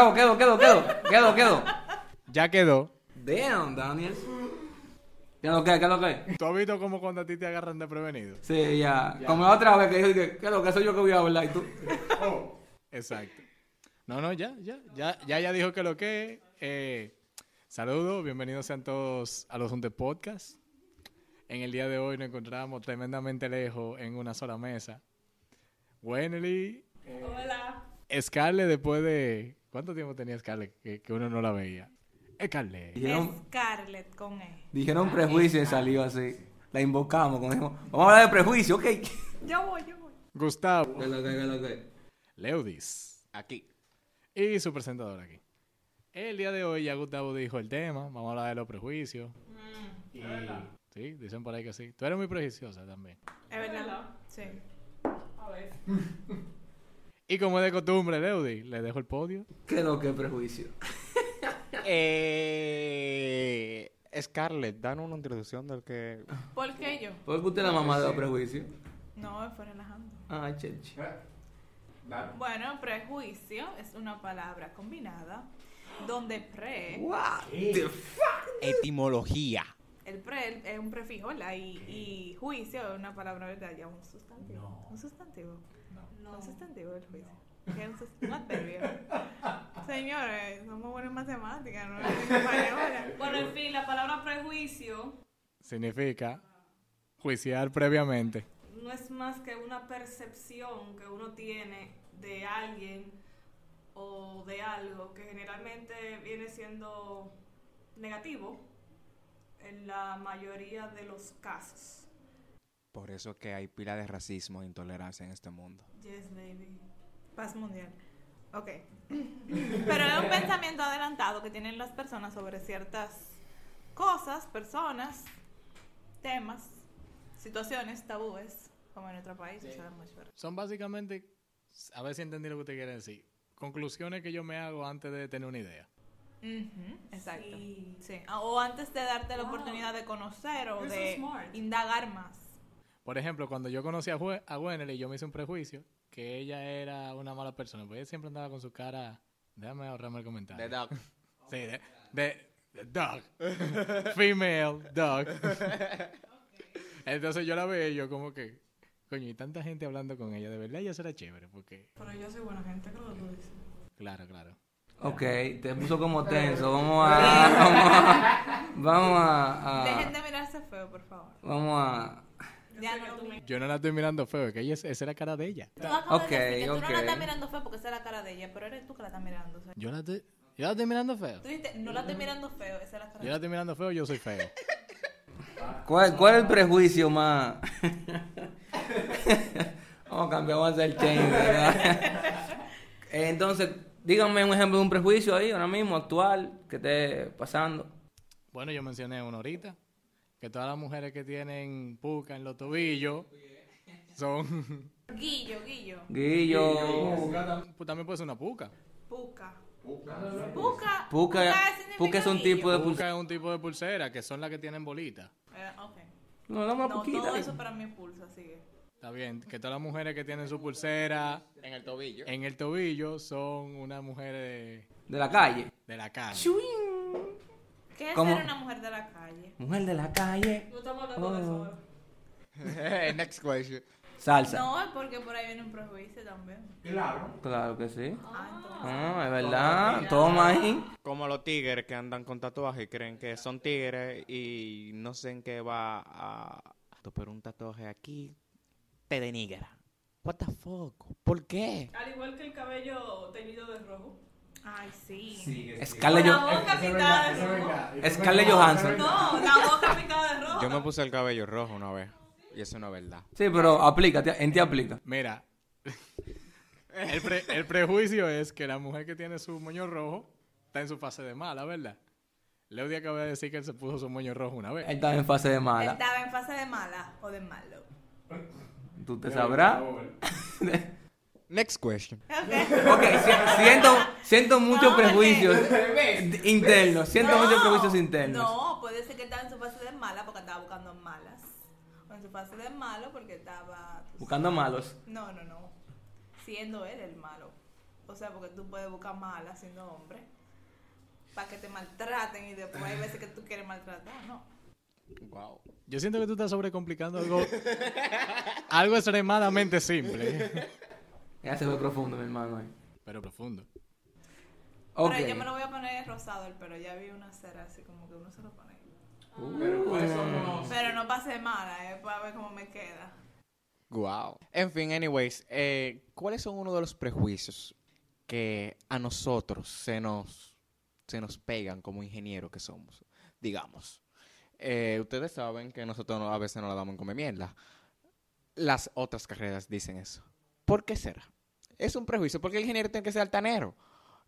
Grabo, quedo, quedo, quedo. Quedo, quedo. Ya quedó. Damn, Daniel. ¿Qué es lo que? ¿Qué es lo que? ¿Tú has visto como cuando a ti te agarran de prevenido? Sí, ya. Como la otra vez que dije, que, ¿qué es lo que soy yo que voy a hablar? Y tú. Exacto. No, no, ya, ya, ya, ya, ya dijo que lo que. Eh, saludos, bienvenidos sean todos a los Junte Podcast. En el día de hoy nos encontramos tremendamente lejos en una sola mesa. Wenely, Hola. Scarlett, después de. ¿Cuánto tiempo tenía Scarlett que, que uno no la veía? Scarlett. Dijeron, Scarlett con E. dijeron prejuicio y salió así. La invocamos. Dijimos, vamos a hablar de prejuicio, ok. ¿Qué Yo voy, yo voy. Gustavo. es lo que? ¿Qué es lo que? Leudis. Aquí. Y su presentador aquí. El día de hoy ya Gustavo dijo el tema. Vamos a hablar de los prejuicios. Mm, Y, sí, dicen por ahí que sí. Tú eres muy prejuiciosa también. Es verdad. Sí. A ver. Y como es de costumbre, Leudi, le dejo el podio. ¿Qué es lo que es prejuicio? Eh, Scarlett, danos una introducción del que... ¿Por qué yo? ¿Por qué usted es la mamá de los prejuicios? No, fue relajando. Ah, cheche. Bueno, prejuicio es una palabra combinada donde pre, What the fuck? Etimología. El pre es un prefijo, ¿verdad? Y, y juicio es una palabra, ¿verdad? Ya un sustantivo. Un sustantivo. No. Un sustantivo el juicio. ¿Qué es un sus- un adverbio? Señores, somos buenos en matemáticas, no en español. Bueno, en fin, la palabra prejuicio Significa juiciar previamente. no es más que una percepción que uno tiene de alguien o de algo que generalmente viene siendo negativo en la mayoría de los casos. Por eso que hay pila de racismo e intolerancia en este mundo. Yes, baby. Paz mundial. Ok. Pero es un pensamiento adelantado que tienen las personas sobre ciertas cosas, personas, temas, situaciones, tabúes, como en nuestro país, se sabe mucho. pero- Son básicamente, a ver si entendí lo que usted quiere decir, conclusiones que yo me hago antes de tener una idea. Exacto. Sí. Sí. Ah, O antes de darte la oportunidad de conocer o You're de indagar más. Por ejemplo, cuando yo conocí a, Jue- a yo me hice un prejuicio que ella era una mala persona, porque ella siempre andaba con su cara... Déjame ahorrarme el comentario. De Doc. Sí, de, de, de dog. Female dog. Entonces yo la veo y yo como que, coño, y tanta gente hablando con ella, de verdad ella será chévere, porque, Pero yo soy buena gente, creo que tú dices. claro, claro. Ok, te puso como tenso. Vamos a. Vamos a. Vamos a. a- Dejen de mirarse feo, por favor. vamos a. Ya sé no que tú me- Yo no la estoy mirando feo, es que ella, es- esa es la cara de ella. Tú acabas Ok, de decir que tú no la estás mirando feo porque esa es la cara de ella, pero eres tú que la estás mirando. o sea, Yo la estoy, yo la estoy mirando feo. Tú dijiste, no la estoy mirando feo, esa es la cara Yo de la estoy mirando feo, yo soy feo. ¿Cuál, cuál es el prejuicio más.? vamos a cambiar, vamos a hacer change, ¿verdad? Entonces, díganme un ejemplo de un prejuicio ahí, ahora mismo, actual, que esté pasando. Bueno, yo mencioné uno ahorita, que todas las mujeres que tienen puca en los tobillos son... Guillo, Guillo. Guillo. Pues también puede ser una puca. Puca. Puca. Puca, significa puca es un guillo. tipo de Puca pulsera. es un tipo de pulsera, que son las que tienen bolitas. Eh, ok. No, dame una No, poquita. todo eso para mí es pulso, sigue. Está bien, que todas las mujeres que tienen su pulsera En el tobillo. en el tobillo son unas mujeres De la calle. de, de la calle. ¿Qué es ¿Cómo? ser una mujer de la calle? Mujer de la calle. No estamos hablando de eso Oh. ahora. Next question. Salsa. No, es porque por ahí viene un prejuicio también. Claro que sí. Ah, entonces. Ah, es verdad. Toma ahí. Como los tigres que andan con tatuajes y creen que son tigres y no sé en qué va a... Pero un tatuaje aquí te denigra. What the fuck? ¿Por qué? Al igual que el cabello teñido de rojo. Ay, sí. Scarlett, la Jo- boca pintada de rojo. Scarlett Johansson. No, la boca pintada de rojo. Yo me puse el cabello rojo una vez. Y eso no es verdad. Sí, pero aplica, en ti aplica. Mira, el, pre- el prejuicio es que la mujer que tiene su moño rojo está en su fase de mala, ¿verdad? Leudia acaba de decir que él se puso su moño rojo una vez. Él estaba en fase de Él mala. estaba en fase de mala o de malo. Tú te sabrás. Next question. Ok, si- siento, siento muchos No, prejuicios internos. Siento muchos prejuicios internos. No, puede ser que estaba en su fase de mala porque estaba buscando malas. O en su fase de malo porque estaba. Buscando malos. No, no, no. Siendo él el malo. O sea, porque tú puedes buscar mala siendo hombre. Para que te maltraten y después hay veces que tú quieres maltratar, ¿no? Wow. Yo siento que tú estás sobrecomplicando algo, algo extremadamente simple, Ya se fue profundo, mi hermano. ahí. pero profundo. Ok. Pero yo me lo voy a poner rosado el pelo. Ya vi una cera así como que uno se lo pone. Uh. Pero no pase mala, eh, para ver cómo me queda. Wow. En fin, anyways, eh, ¿cuáles son uno de los prejuicios que a nosotros se nos, se nos pegan como ingenieros que somos? Digamos. Eh, ustedes saben que nosotros no- a veces no la damos en comer mierda. Las otras carreras dicen eso. ¿Por qué será? Es un prejuicio, porque el ingeniero tiene que ser altanero.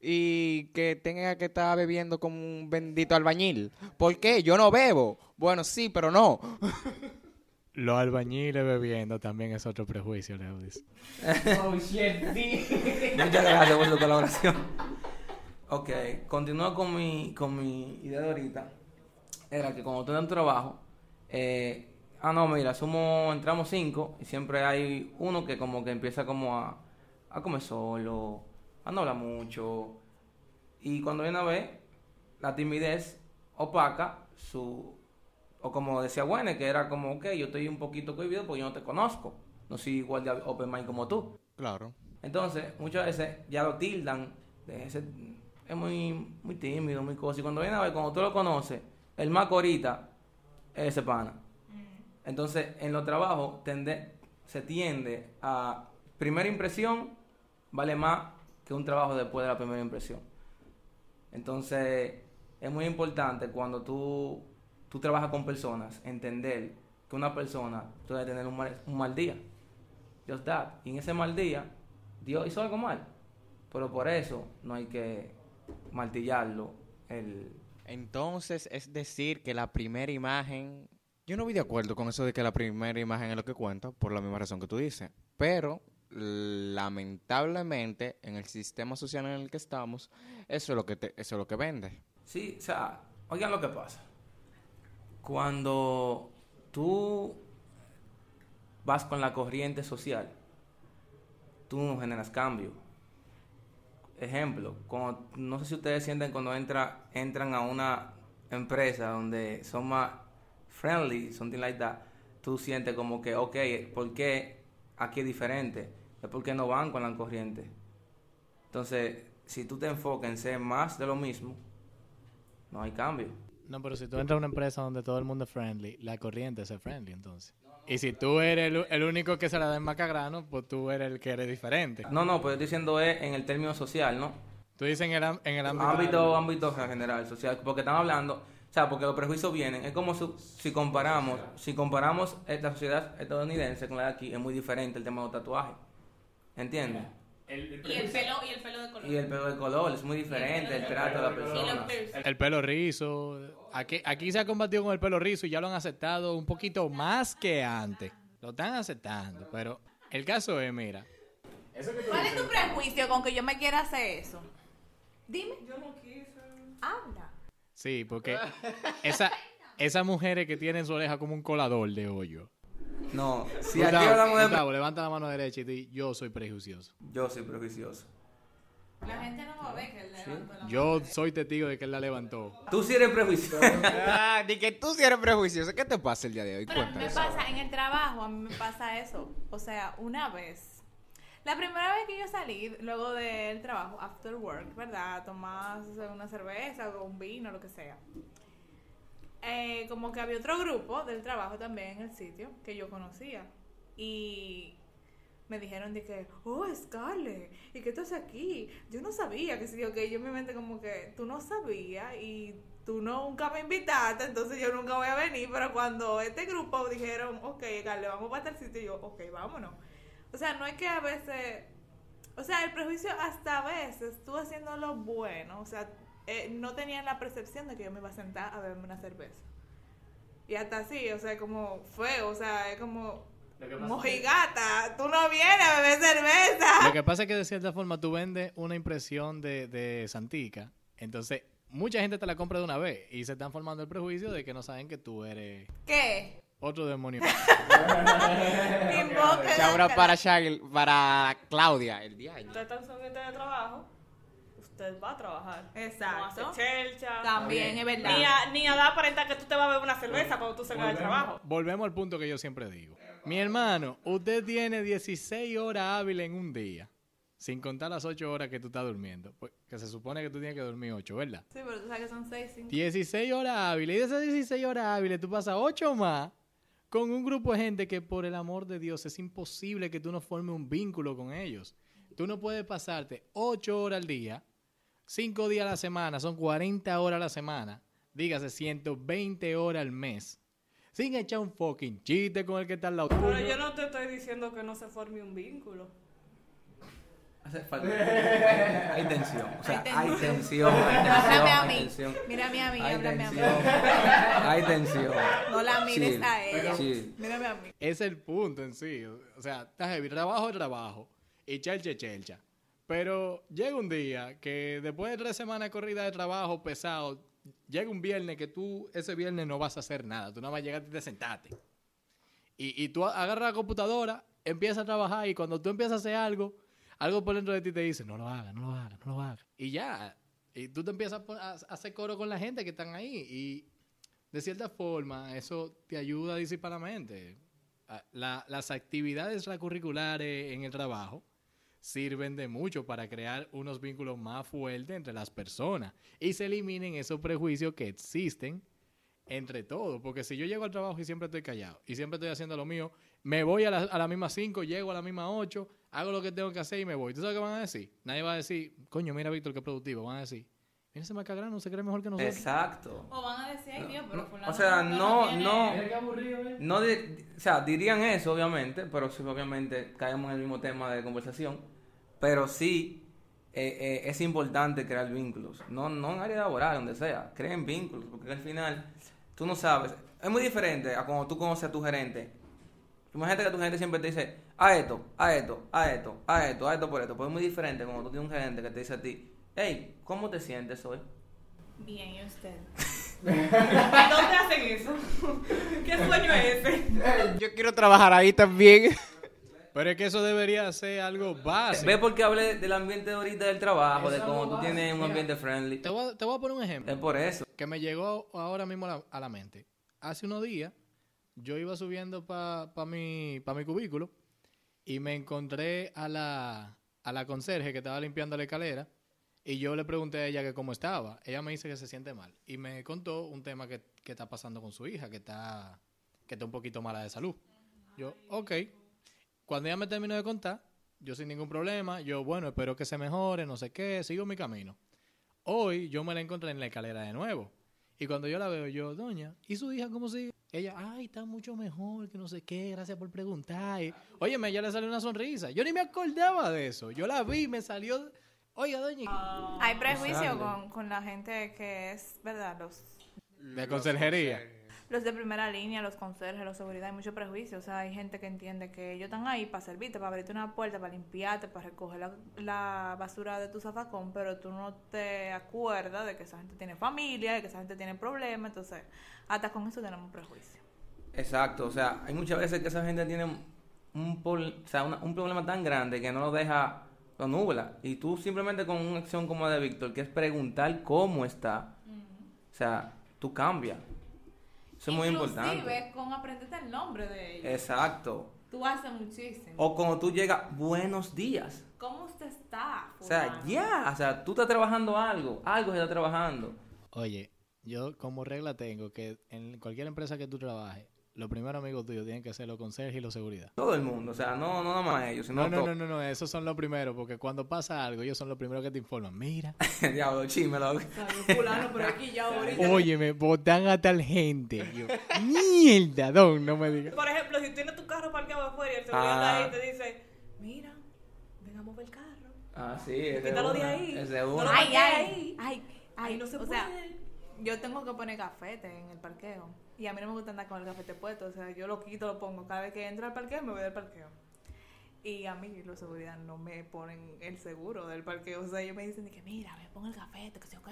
Y que tenga que estar bebiendo como un bendito albañil. ¿Por qué? Yo no bebo. Bueno, sí, pero no. Los albañiles bebiendo también es otro prejuicio, Leudis. Muchas gracias por su colaboración. Ok, continúo con mi, con mi idea de ahorita. Era que cuando tú en trabajo, eh, ah, no, mira, somos, entramos cinco y siempre hay uno que como que empieza como a, a comer solo, a no hablar mucho. Y cuando viene a ver, la timidez opaca su, o como decía Wene, que era como, ok, yo estoy un poquito cohibido porque yo no te conozco. No soy igual de open mind como tú. Claro. Entonces, muchas veces ya lo tildan de ese, es muy, muy tímido, muy cosa. Y cuando viene a ver, cuando tú lo conoces, el más ahorita es ese pana. Entonces, en los trabajos tende, se tiende a primera impresión vale más que un trabajo después de la primera impresión. Entonces, es muy importante cuando tú, tú trabajas con personas, entender que una persona puede tener un mal, un mal día. Just that. Y en ese mal día, Dios hizo algo mal. Pero por eso no hay que martillarlo. El... Entonces, es decir, que la primera imagen... Yo no voy de acuerdo con eso de que la primera imagen es lo que cuenta, por la misma razón que tú dices. Pero, lamentablemente, en el sistema social en el que estamos, eso es lo que, te- eso es lo que vende. Sí, o sea, oigan lo que pasa. Cuando tú vas con la corriente social, tú no generas cambio. Ejemplo, cuando- no sé si ustedes sienten cuando entra, entran a una empresa donde son más friendly, something like that, tú sientes como que, ok, ¿por qué aquí es diferente? Es porque no van con la corriente. Entonces, si tú te enfocas en ser más de lo mismo, no hay cambio. No, pero si tú entras a una empresa donde todo el mundo es friendly, la corriente es friendly, entonces. Y si tú eres el, el único que se la da en macagrano, pues tú eres el que eres diferente. No, no, pues estoy diciendo es en el término social, ¿no? Tú dices en el, am- en el ámbito... Ámbito, ámbito general, social, porque estamos hablando, o sea, porque los prejuicios vienen, es como su- si comparamos, si comparamos esta sociedad estadounidense con la de aquí, es muy diferente el tema de los tatuajes, ¿entiendes? Y el pelo, y el pelo de color. Y el pelo de color es muy diferente, el trato de la persona. El pelo rizo. Aquí, aquí se ha combatido con el pelo rizo y ya lo han aceptado un poquito más que antes. Lo están aceptando, pero el caso es, mira, ¿Cuál es tu prejuicio con que yo me quiera hacer eso? Dime. Yo no quise. Habla. sí, porque esa, esas mujeres que tienen su oreja como un colador de hoyo. No, si aquí hablamos de... Gustavo, levanta la mano derecha y di, yo soy prejuicioso. Yo soy prejuicioso. La gente no va a ver que él levantó la Yo soy testigo de que él la levantó. Tú sí eres prejuicioso. Ah, di que tú sí eres prejuicioso. ¿Qué te pasa el día de hoy? Pero a mí me pasa, en el trabajo, a mí me pasa eso. O sea, una vez. La primera vez que yo salí, luego del trabajo, after work, ¿verdad? Tomar una cerveza o un vino, lo que sea. Eh, como que había otro grupo del trabajo también en el sitio que yo conocía. Y me dijeron de que, oh, Scarlett, ¿y qué haces aquí? Yo no sabía que sí, que yo en mi mente como que tú no sabías y tú nunca me invitaste, entonces yo nunca voy a venir, pero cuando este grupo dijeron, ok, Scarlett, vamos para tal sitio, yo, ok, vámonos. O sea, no es que a veces, o sea, el prejuicio hasta a veces, tú haciendo lo bueno, o sea, eh, no tenían la percepción de que yo me iba a sentar a beberme una cerveza. Y hasta así, o sea, como feo, o sea, es como mojigata, tú no vienes a beber cerveza. Lo que pasa es que de cierta forma tú vendes una impresión de, de Santica. Entonces, mucha gente te la compra de una vez y se están formando el prejuicio de que no saben que tú eres ¿Qué? otro demonio. La- para, Shaggy- para Claudia, el día. Usted está en su ambiente de trabajo, usted va a trabajar. Exacto. No hace chelcha. También es verdad. Ni a, ni a dar aparenta que tú te vas a beber una cerveza cuando tú salgas del trabajo. Volvemos al punto que yo siempre digo. Mi hermano, usted tiene 16 horas hábiles en un día, sin contar las 8 horas que tú estás durmiendo. Pues, que se supone que tú tienes que dormir 8, ¿verdad? Sí, pero tú sabes que son seis, cinco. 16 horas hábiles. Y de esas 16 horas hábiles tú pasas 8 más con un grupo de gente que por el amor de Dios es imposible que tú no formes un vínculo con ellos. Tú no puedes pasarte 8 horas al día, 5 días a la semana, son 40 horas a la semana, dígase 120 horas al mes, sin echar un fucking chiste con el que está al lado Pero yo no te estoy diciendo que no se forme un vínculo. Hace falta. Hay tensión. O sea, Hay tensión. Háblame a mí. Mírame a mí, háblame a mí. Hay tensión. No la mires Chill. a ella. Chill. Mírame a mí. Es el punto en sí. O sea, está heavy. Trabajo es trabajo. Y chelcha chelcha. Pero llega un día que después de tres semanas de corrida de trabajo pesado, llega un viernes que tú ese viernes no vas a hacer nada. Tú nada más llegaste y te sentaste. Y, y tú agarras la computadora, empiezas a trabajar y cuando tú empiezas a hacer algo, algo por dentro de ti te dice, no lo hagas, no lo hagas, no lo hagas. Y ya. Y tú te empiezas a, hacer coro con la gente que están ahí. Y de cierta forma, eso te ayuda a disipar mente. Ah, la- las actividades extracurriculares en el trabajo sirven de mucho para crear unos vínculos más fuertes entre las personas y se eliminen esos prejuicios que existen entre todos. Porque si yo llego al trabajo y siempre estoy callado y siempre estoy haciendo lo mío, me voy a la, a la misma 5, llego a la misma 8, hago lo que tengo que hacer y me voy. ¿Tú sabes qué van a decir? Nadie va a decir, coño, mira Víctor, qué productivo. Van a decir, mira ese macagrano, se cree mejor que nosotros. Exacto. O van a decir, ay Dios, pero No, fulano o sea, no no, tiene- no, no, di- o sea, dirían eso, obviamente, pero sí, obviamente caemos en el mismo tema de conversación, pero sí eh, eh, es importante crear vínculos, no, no en área laboral, donde sea, creen vínculos, porque al final tú no sabes, es muy diferente a cuando tú conoces a tu gerente. Imagínate que tu gerente siempre te dice, a esto, a esto, a esto, a esto, a esto por esto, pues es muy diferente cuando tú tienes un gerente que te dice a ti, hey, ¿cómo te sientes hoy? Bien, ¿y usted? ¿Dónde hacen eso? ¿Qué sueño es ese? Yo quiero trabajar ahí también. Pero es que eso debería ser algo básico. Ve porque hablé del ambiente ahorita del trabajo, de cómo tú tienes un ambiente friendly. Te voy, a, te voy a poner un ejemplo Es por eso. que me llegó ahora mismo a la, a la mente. Hace unos días yo iba subiendo para mi, pa mi cubículo y me encontré a la, a la conserje que estaba limpiando la escalera y yo le pregunté a ella que cómo estaba. Ella me dice que se siente mal y me contó un tema que, que está pasando con su hija, que está, que está un poquito mala de salud. Yo, ok. Cuando ella me terminó de contar, yo sin ningún problema, yo, bueno, espero que se mejore, no sé qué, sigo mi camino. Hoy yo me la encontré en la escalera de nuevo. Y cuando yo la veo, yo, doña, ¿y su hija cómo sigue? Ella, ay, está mucho mejor, que no sé qué, gracias por preguntar. Y, Óyeme, ella le salió una sonrisa. Yo ni me acordaba de eso. Yo la vi, me salió, oiga, doña, Hay prejuicio con, con la gente que es, ¿verdad? Los, de conserjería. Los de primera línea, los conserjes, los seguridad, hay mucho prejuicio. O sea, hay gente que entiende que ellos están ahí para servirte, para abrirte una puerta, para limpiarte, para recoger la, la basura de tu zafacón, pero tú no te acuerdas de que esa gente tiene familia, de que esa gente tiene problemas. Entonces, hasta con eso tenemos prejuicio. Exacto. O sea, hay muchas veces que esa gente tiene un, pol- o sea, una- un problema tan grande que no lo deja, lo nubla. Y tú simplemente con una acción como la de Víctor, que es preguntar cómo está, o sea, tú cambias. Eso es muy importante. Inclusive, con aprenderte el nombre de ellos. Exacto. Tú haces muchísimo. O cuando tú llegas, buenos días. ¿Cómo usted está? O sea, fulano? ya, o sea, tú estás trabajando algo, algo se está trabajando. Oye, yo como regla tengo que en cualquier empresa que tú trabajes, los primeros amigos tuyos tienen que ser los conserjes y los seguridad. Todo el mundo, o sea, no, no nada más ellos, sino No, no, no, no, no, esos son los primeros, porque cuando pasa algo, ellos son los primeros que te informan. Mira, Diablo, chisme. Salió fulano por aquí ya ahorita. óyeme, botan a tal gente. Yo, mierda, don, no me digas. Por ejemplo, si tienes tu carro parqueado afuera y el seguridad Ah. ahí te dice, mira, ven a mover el carro. Ah, sí, es de Quítalo de ahí. Es de No una. lo Ay, ay, ahí. ay, ay, Ahí no se o sea, puede. Yo tengo que poner gafete en el parqueo. Y a mí no me gusta andar con el gafete puesto. O sea, yo lo quito, lo pongo. Cada vez que entro al parqueo, me voy del parqueo. Y a mí los seguridad no me ponen el seguro del parqueo. O sea, ellos me dicen que, mira, me pongo el gafete, que se que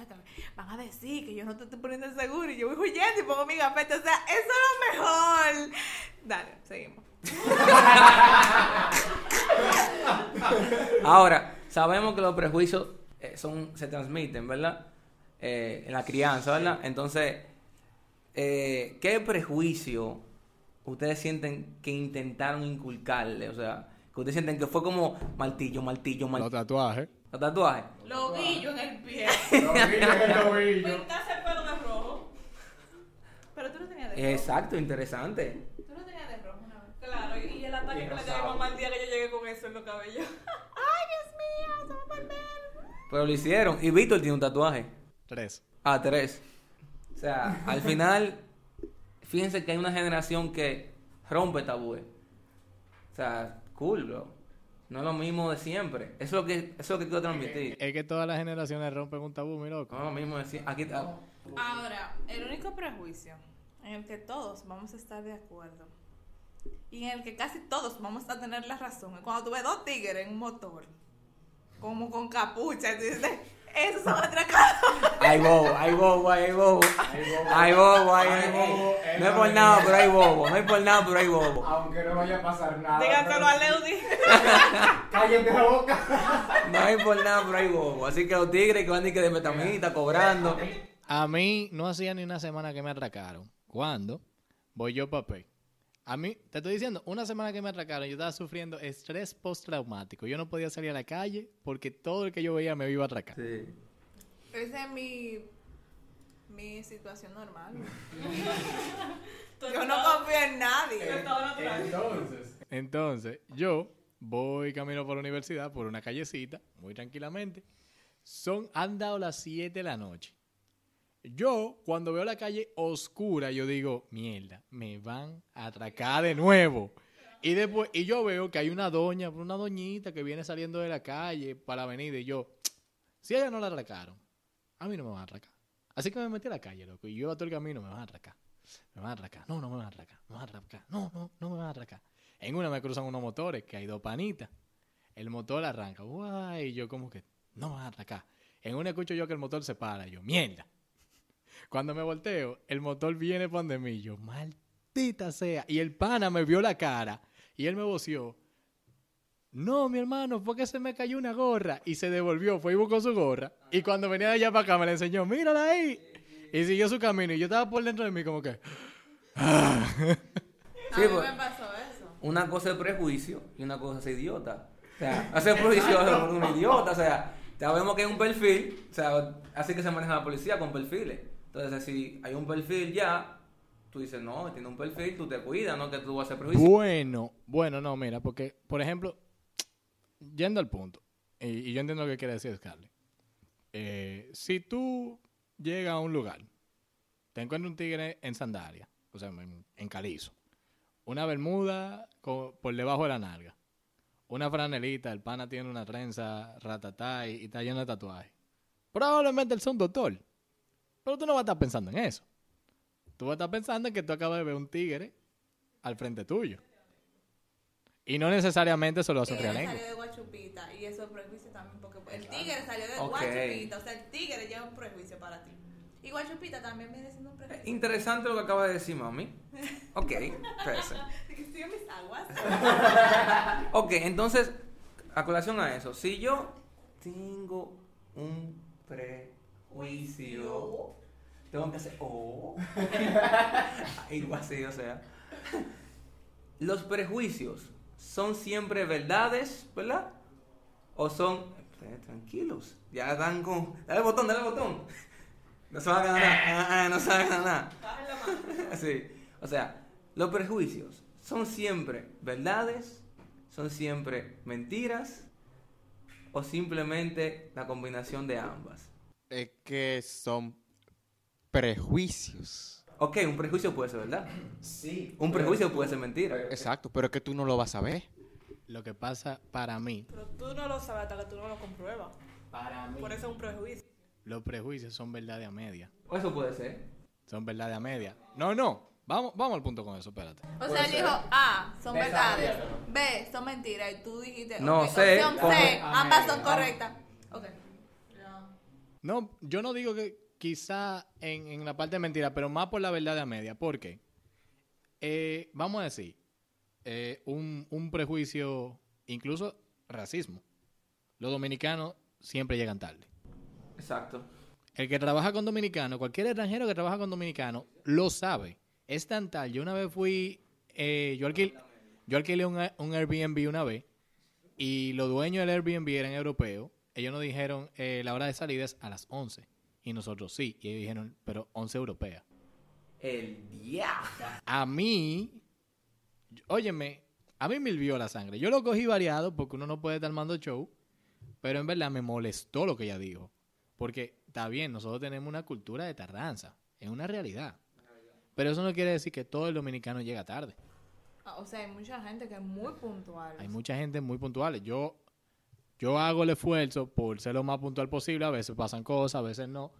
van a decir que yo no te estoy poniendo el seguro. Y yo voy huyendo y pongo mi gafete. O sea, eso es lo mejor. Dale, seguimos. Ahora, sabemos que los prejuicios eh, son, se transmiten, ¿verdad? Eh, en la crianza, ¿verdad? Entonces, eh, ¿qué prejuicio ustedes sienten que intentaron inculcarle? O sea, que ustedes sienten que fue como martillo, martillo, Los martillo. tatuajes. ¿Los tatuajes? Los guillos en el pie. Pintarse el pelo de rojo. Pero tú no tenías de rojo. Exacto, interesante. Tú no tenías de rojo una vez. Claro, y, y el ataque que le dio mamá el día que yo llegué con eso en los cabellos. ¡Ay, Dios mío! ¡Se va a volver! Pero lo hicieron. Y Víctor tiene un tatuaje. Tres. Ah, tres. O sea, al final, fíjense que hay una generación que rompe tabúes. O sea, cool, bro. No es lo mismo de siempre. Eso es lo que, eso es lo que quiero transmitir. Es que todas las generaciones rompen un tabú, mi loco. No es lo mismo de siempre. Aquí, ah, Ahora, el único prejuicio en el que todos vamos a estar de acuerdo y en el que casi todos vamos a tener la razón es cuando tú ves dos tigres en un motor, como con capucha, y tú dices, esos son atracados. hay bobo, hay bobo, hay bobo. Hay bobo, hay, bobo. No es por nada, pero hay bobo. No es por nada, pero hay bobo. Aunque no vaya a pasar nada. Díganselo a Leudi. Cállate la boca. No hay por nada, pero hay bobo. Así que los tigres que van ni que de metamita cobrando. A mí no hacía ni una semana que me atracaron. ¿Cuándo? Voy yo papel. A mí, te estoy diciendo, una semana que me atracaron, yo estaba sufriendo estrés postraumático. Yo no podía salir a la calle porque todo el que yo veía me iba a atracar. Sí. Esa es mi, mi situación normal. Yo no confío en nadie. Entonces, yo voy camino por la universidad, por una callecita, muy tranquilamente. Son, han dado las 7 de la noche. Yo, cuando veo la calle oscura, yo digo, mierda, me van a atracar de nuevo. Y después, y yo veo que hay una doña, una doñita que viene saliendo de la calle para avenida. Y yo, si ella no la atracaron, a mí no me van a atracar. Así que me metí a la calle, loco. Y yo a todo el camino me van a atracar. Me van a atracar. No, no me van a atracar. Me van a atracar. No, no, no me van a atracar. En una me cruzan unos motores, que hay dos panitas. El motor arranca. Guay, y yo como que, no me van a atracar. En una escucho yo que el motor se para. Y yo, mierda. Cuando me volteo, el motor viene por donde mí. Yo, maldita sea. Y el pana me vio la cara. Y él me voció. No, mi hermano, fue que se me cayó una gorra. Y se devolvió, fue y buscó su gorra. Y cuando venía de allá para acá me la enseñó, mírala ahí. Y siguió su camino. Y yo estaba por dentro de mí como que... A Sí, mí pues. me pasó eso. Una cosa es prejuicio y una cosa es idiota. O sea, hacer prejuicio es un idiota. O sea, sabemos que hay un perfil. O sea, así que se maneja la policía con perfiles. Entonces, si hay un perfil ya, tú dices, no, tiene un perfil, tú te cuidas, no que tú vas a hacer prejuicio. Bueno, bueno, no, mira, porque, por ejemplo, yendo al punto, y, yo entiendo lo que quiere decir Scarlett. Eh, si tú llegas a un lugar, te encuentras un tigre en sandalia, o sea, en, en calizo, una bermuda por debajo de la nalga, una franelita, el pana tiene una trenza ratatá y, y está lleno de tatuajes. Probablemente él sea un doctor, pero tú no vas a estar pensando en eso. Tú vas a estar pensando en que tú acabas de ver un tigre al frente tuyo. Y no necesariamente eso lo hace un Tigre realengo. salió de Guachupita y eso es prejuicio también porque el tigre salió de. Guachupita, o sea, el tigre ya es un prejuicio para ti. Y Guachupita también viene siendo un prejuicio. Interesante lo que acaba de decir mami. Ok. Que estoy en mis aguas. Ok, entonces, a colación a eso, si yo tengo un prejuicio, tengo que hacer, oh, algo así, o sea, los prejuicios son siempre verdades, ¿verdad? O son, eh, tranquilos, ya dan con, dale el botón, dale el botón, no se va a ganar nada, ah, ah, no se va a ganar nada. Sí. O sea, los prejuicios son siempre verdades, son siempre mentiras o simplemente la combinación de ambas. Es que son prejuicios. Ok, un prejuicio puede ser verdad. Sí. Un prejuicio puede ser mentira. Exacto, pero es que tú no lo vas a ver. Lo que pasa para mí, Pero tú no lo sabes hasta que tú no lo compruebas. Para mí. Por eso es un prejuicio. los prejuicios son verdades a media. O eso puede ser. Son verdades a media. No, no. Vamos, vamos al punto con eso, espérate. O sea, él dijo A, son verdades. B, son mentiras. Y tú dijiste. No sé, Opción C, Ah, ambas son correctas. No, yo no digo que quizá en, en la parte de mentira, pero más por la verdad de a media. ¿Por qué? Eh, vamos a decir, eh, un, un prejuicio, incluso racismo. Los dominicanos siempre llegan tarde. Exacto. El que trabaja con dominicano, cualquier extranjero que trabaja con dominicano, lo sabe. Es tan tal. Yo una vez fui, eh, yo, alquil- yo alquilé un, un Airbnb una vez y los dueños del Airbnb eran europeos. Ellos nos dijeron, eh, la hora de salida es a las 11. Y nosotros sí. Y ellos dijeron, pero 11 europeas. El diablo. A mí, óyeme, a mí me hirvió la sangre. Yo lo cogí variado porque uno no puede estar armando show, pero en verdad me molestó lo que ella dijo. Porque está bien, nosotros tenemos una cultura de tardanza, es una realidad. Pero eso no quiere decir que todo el dominicano llega tarde. Ah, O sea, hay mucha gente que es muy puntual. Hay mucha gente muy puntual. Yo, yo hago el esfuerzo por ser lo más puntual posible. A veces pasan cosas, a veces no.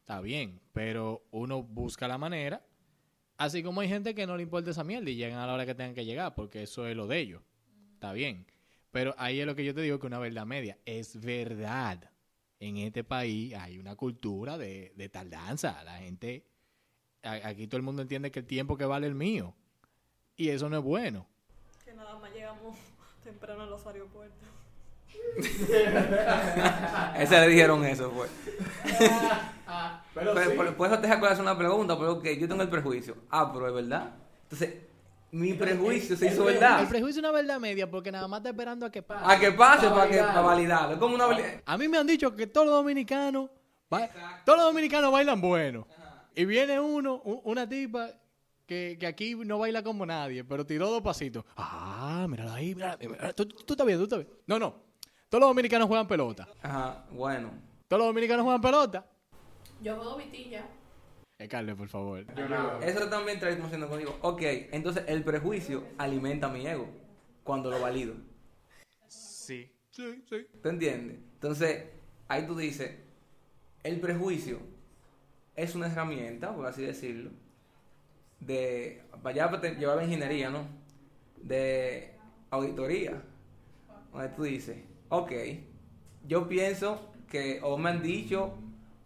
Está bien, pero uno busca la manera. Así como hay gente que no le importa esa mierda y llegan a la hora que tengan que llegar, porque eso es lo de ellos. Está bien. Pero ahí es lo que yo te digo que una verdad media. Es verdad. En este país hay una cultura de, de tardanza. La gente, aquí todo el mundo entiende que el tiempo que vale el mío. Y eso no es bueno. Que nada más llegamos temprano a los aeropuertos. Ese le dijeron eso, fue. Pero, Pero, sí. por, por eso te dejo hacer una pregunta, pero que yo tengo el prejuicio. Ah, pero es verdad. Entonces, mi prejuicio se hizo El verdad. prejuicio es una verdad media porque nada más está esperando a que pase. A que pase Pa' para que validarlo. para validarlo. Es como una A mí me han dicho que todos los dominicanos, ba- todos los dominicanos bailan bueno. Y viene uno, una tipa que, que aquí no baila como nadie, pero tiró dos pasitos. Ah, mírala ahí, mírala, mírala. Tú, tú estás bien, tú estás bien. No, no. Todos los dominicanos juegan pelota. Ajá, bueno. Todos los dominicanos juegan pelota. Yo juego vitilla. Eh, Carlos, por favor. Yo no. Eso también trae haciendo contigo. Ok, entonces el prejuicio alimenta mi ego cuando lo valido. Sí. Sí, sí. ¿Te entiendes? Entonces, ahí tú dices, el prejuicio es una herramienta, por así decirlo, de, vaya para llevar ingeniería, ¿no? De auditoría, donde tú dices, ok, yo pienso que, o me han dicho,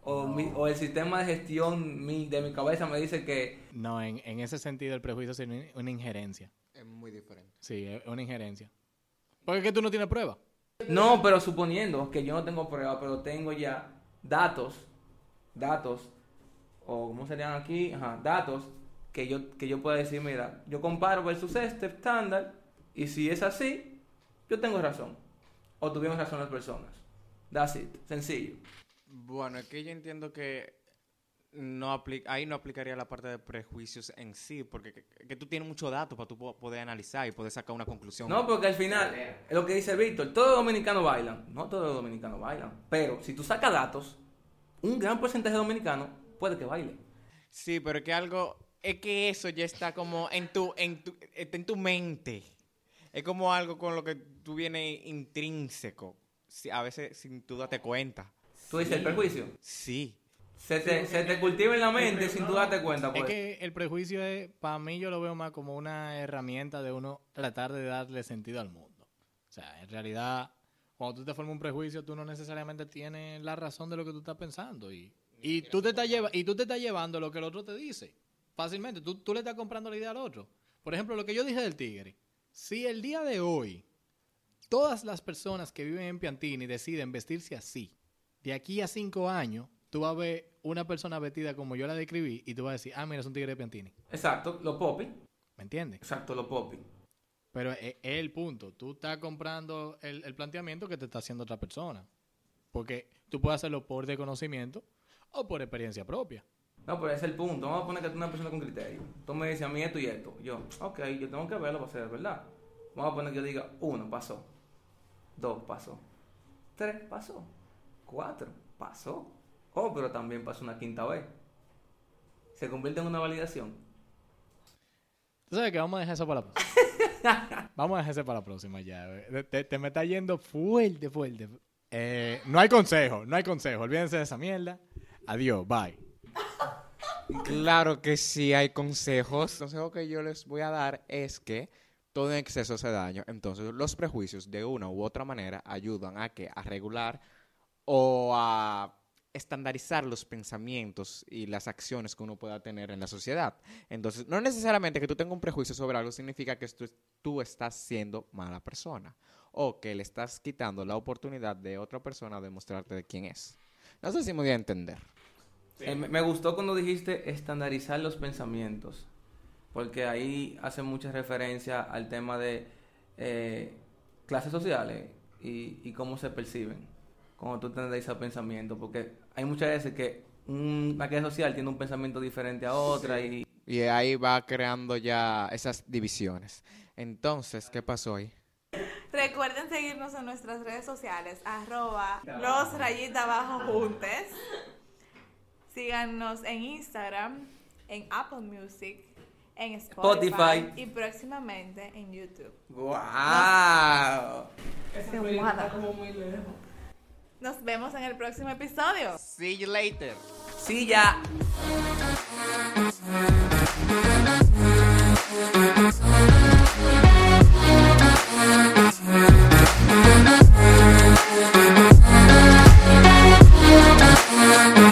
o, mi- o el sistema de gestión mi- de mi cabeza me dice que, No, en, en ese sentido el prejuicio es una, una injerencia. Es muy diferente. Sí, es una injerencia. Porque es que tú no tienes prueba. No, pero suponiendo que yo no tengo prueba, pero tengo ya datos, datos, o ¿cómo serían aquí? Ajá, datos que yo, que yo pueda decir, mira, yo comparo versus este estándar, y si es así, yo tengo razón. O tuvieron razón las personas. That's it, sencillo. Bueno, es que yo entiendo que no ahí no aplicaría la parte de prejuicios en sí, porque que, que tú tienes muchos datos para tú po- poder analizar y poder sacar una conclusión. No, porque al final, es lo que dice Víctor, todos los dominicanos bailan. No todos los dominicanos bailan. Pero si tú sacas datos, un gran porcentaje de dominicanos puede que baile. Sí, pero es que algo, es que eso ya está como en tu, en tu, está en tu mente. Es como algo con lo que tú vienes intrínseco, a veces sin tú darte cuenta. Tú dices el perjuicio. Sí. Se te, se te cultiva en la mente sin tú darte cuenta. Es Pues. que el prejuicio es, para mí yo lo veo más como una herramienta de uno tratar de darle sentido al mundo. O sea, en realidad, cuando tú te formas un prejuicio, tú no necesariamente tienes la razón de lo que tú estás pensando. Y, y, tú, te estás lleva, y tú te estás llevando lo que el otro te dice. Fácilmente, tú, tú le estás comprando la idea al otro. Por ejemplo, lo que yo dije del tigre. Si el día de hoy todas las personas que viven en Piantini deciden vestirse así, de aquí a cinco años, tú vas a ver una persona vestida como yo la describí y tú vas a decir, ah, mira, es un tigre de Piantini. Exacto, los popis. ¿Me entiendes? Exacto, los popis. Pero es, es el punto. Tú estás comprando el, el planteamiento que te está haciendo otra persona. Porque tú puedes hacerlo por desconocimiento o por experiencia propia. No, pero ese es el punto. Vamos a poner que tú eres una persona con criterio. Tú me dices a mí esto y esto. Yo, ok, yo tengo que verlo para ser verdad. Vamos a poner que yo diga, uno, pasó. Dos, pasó. Tres, pasó. Cuatro, pasó. Oh, pero también pasó una quinta vez. Se convierte en una validación. ¿Tú sabes que Vamos a dejar eso para la próxima. Vamos a dejar eso para la próxima ya. Te, te me está yendo fuerte, fuerte. Eh, no hay consejo, no hay consejo. Olvídense de esa mierda. Adiós, bye. Claro que sí hay consejos. El consejo que yo les voy a dar es que todo en exceso hace daño. Entonces, los prejuicios de una u otra manera ayudan a que a regular o a estandarizar los pensamientos y las acciones que uno pueda tener en la sociedad. Entonces, no necesariamente que tú tengas un prejuicio sobre algo significa que tú, estás siendo mala persona o que le estás quitando la oportunidad de otra persona de mostrarte de quién es. No sé si me voy a entender. Eh, me gustó cuando dijiste estandarizar los pensamientos, porque ahí hace mucha referencia al tema de eh, clases sociales y, y cómo se perciben cuando tú estandarizas pensamientos, porque hay muchas veces que una clase social tiene un pensamiento diferente a otra y Y ahí va creando ya esas divisiones. Entonces, ¿qué pasó ahí? Recuerden seguirnos en nuestras redes sociales, arroba los rayita abajo juntes. Síganos en Instagram, en Apple Music, en Spotify, y próximamente en YouTube. ¡Wow! Eso está como muy lejos. Nos vemos en el próximo episodio. See you later. See ya.